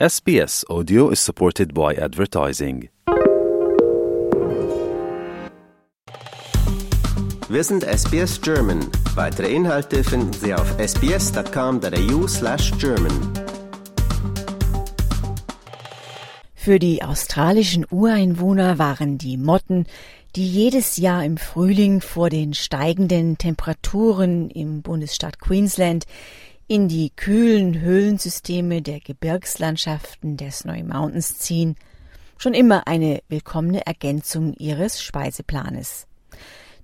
SBS Audio is supported by advertising. Wir sind SBS German. Weitere Inhalte finden Sie auf sbs.com.au slash German. Für die australischen Ureinwohner waren die Motten, die jedes Jahr im Frühling vor den steigenden Temperaturen im Bundesstaat Queensland in die kühlen Höhlensysteme der Gebirgslandschaften der Snowy Mountains ziehen, schon immer eine willkommene Ergänzung ihres Speiseplanes.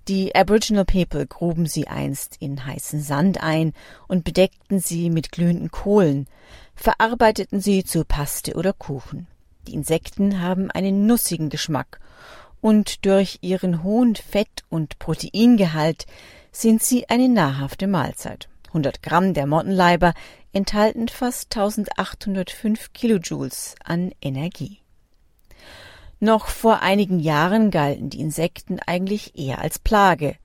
Die Aboriginal People gruben sie einst in heißen Sand ein und bedeckten sie mit glühenden Kohlen, verarbeiteten sie zu Paste oder Kuchen. Die Insekten haben einen nussigen Geschmack und durch ihren hohen Fett- und Proteingehalt sind sie eine nahrhafte Mahlzeit. 100 Gramm der Mottenleiber enthalten fast 1805 Kilojoules an Energie. Noch vor einigen Jahren galten die Insekten eigentlich eher als Plage.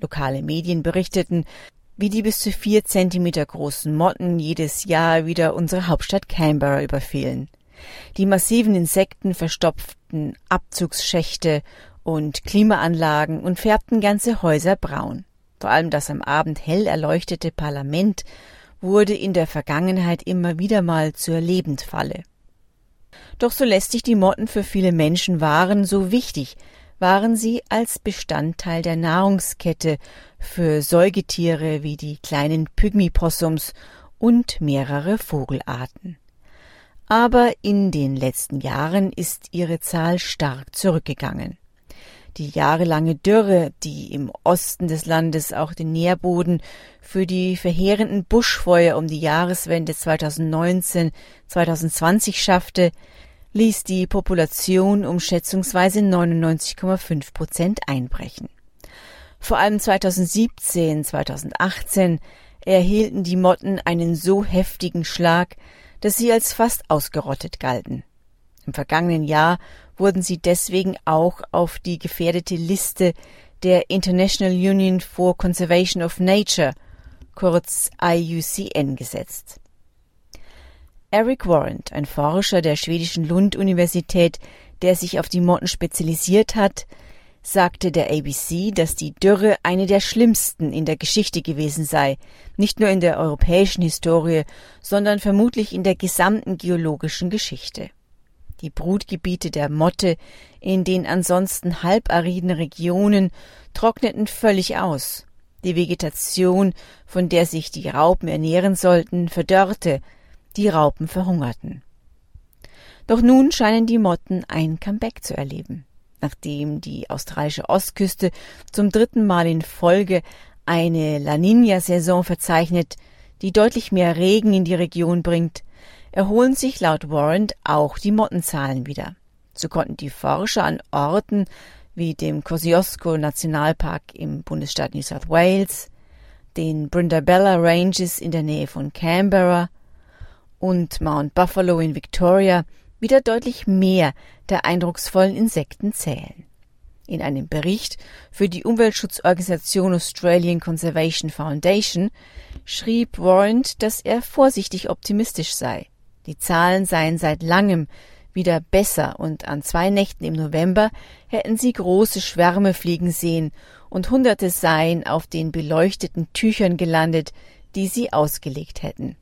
Lokale Medien berichteten, wie die bis zu vier Zentimeter großen Motten jedes Jahr wieder unsere Hauptstadt Canberra überfielen. Die massiven Insekten verstopften Abzugsschächte und Klimaanlagen und färbten ganze Häuser braun. Vor allem das am Abend hell erleuchtete Parlament wurde in der Vergangenheit immer wieder mal zur Lebendfalle. Doch so lästig die Motten für viele Menschen waren, so wichtig waren sie als Bestandteil der Nahrungskette für Säugetiere wie die kleinen Pygmy-Possums und mehrere Vogelarten. Aber in den letzten Jahren ist ihre Zahl stark zurückgegangen. Die jahrelange Dürre, die im Osten des Landes auch den Nährboden für die verheerenden Buschfeuer um die Jahreswende 2019-2020 schaffte, ließ die Population um schätzungsweise 99,5 Prozent einbrechen. Vor allem 2017, 2018 erhielten die Motten einen so heftigen Schlag, dass sie als fast ausgerottet galten. Im vergangenen Jahr wurden sie deswegen auch auf die gefährdete Liste der International Union for Conservation of Nature, kurz IUCN, gesetzt. Eric Warrant, ein Forscher der schwedischen Lund-Universität, der sich auf die Motten spezialisiert hat, sagte der ABC, dass die Dürre eine der schlimmsten in der Geschichte gewesen sei, nicht nur in der europäischen Historie, sondern vermutlich in der gesamten geologischen Geschichte. Die Brutgebiete der Motte in den ansonsten halbariden Regionen trockneten völlig aus. Die Vegetation, von der sich die Raupen ernähren sollten, verdörrte, die Raupen verhungerten. Doch nun scheinen die Motten ein Comeback zu erleben. Nachdem die australische Ostküste zum dritten Mal in Folge eine La Nina-Saison verzeichnet, die deutlich mehr Regen in die Region bringt, erholen sich laut Warrant auch die Mottenzahlen wieder. So konnten die Forscher an Orten wie dem Kosciuszko Nationalpark im Bundesstaat New South Wales, den Brindabella Ranges in der Nähe von Canberra und Mount Buffalo in Victoria wieder deutlich mehr der eindrucksvollen Insekten zählen. In einem Bericht für die Umweltschutzorganisation Australian Conservation Foundation schrieb Warrant, dass er vorsichtig optimistisch sei. Die Zahlen seien seit langem wieder besser und an zwei Nächten im November hätten sie große Schwärme fliegen sehen und Hunderte seien auf den beleuchteten Tüchern gelandet, die sie ausgelegt hätten.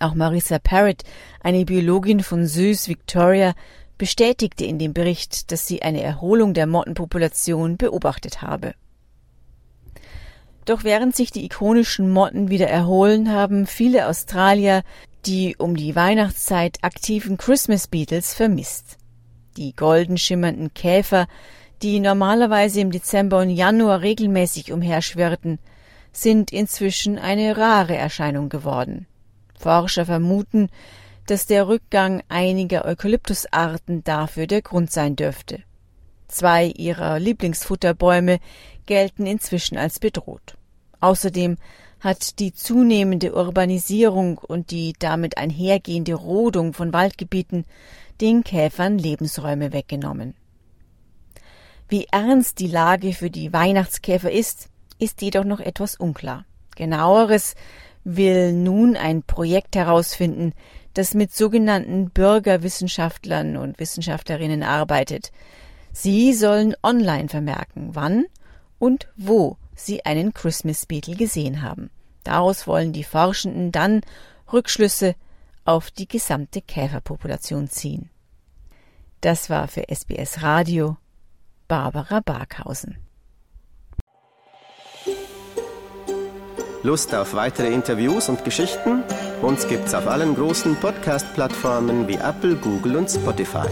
Auch Marissa Parrott, eine Biologin von Süß Victoria, bestätigte in dem Bericht, dass sie eine Erholung der Mottenpopulation beobachtet habe. Doch während sich die ikonischen Motten wieder erholen, haben viele Australier die um die Weihnachtszeit aktiven Christmas Beatles vermisst. Die golden schimmernden Käfer, die normalerweise im Dezember und Januar regelmäßig umherschwirrten, sind inzwischen eine rare Erscheinung geworden. Forscher vermuten, dass der Rückgang einiger Eukalyptusarten dafür der Grund sein dürfte. Zwei ihrer Lieblingsfutterbäume gelten inzwischen als bedroht. Außerdem hat die zunehmende Urbanisierung und die damit einhergehende Rodung von Waldgebieten den Käfern Lebensräume weggenommen. Wie ernst die Lage für die Weihnachtskäfer ist, ist jedoch noch etwas unklar. Genaueres will nun ein Projekt herausfinden, das mit sogenannten Bürgerwissenschaftlern und Wissenschaftlerinnen arbeitet. Sie sollen online vermerken, wann und wo sie einen Christmas Beetle gesehen haben. Daraus wollen die Forschenden dann Rückschlüsse auf die gesamte Käferpopulation ziehen. Das war für SBS Radio Barbara Barkhausen. Lust auf weitere Interviews und Geschichten? Uns gibt's auf allen großen Podcast-Plattformen wie Apple, Google und Spotify.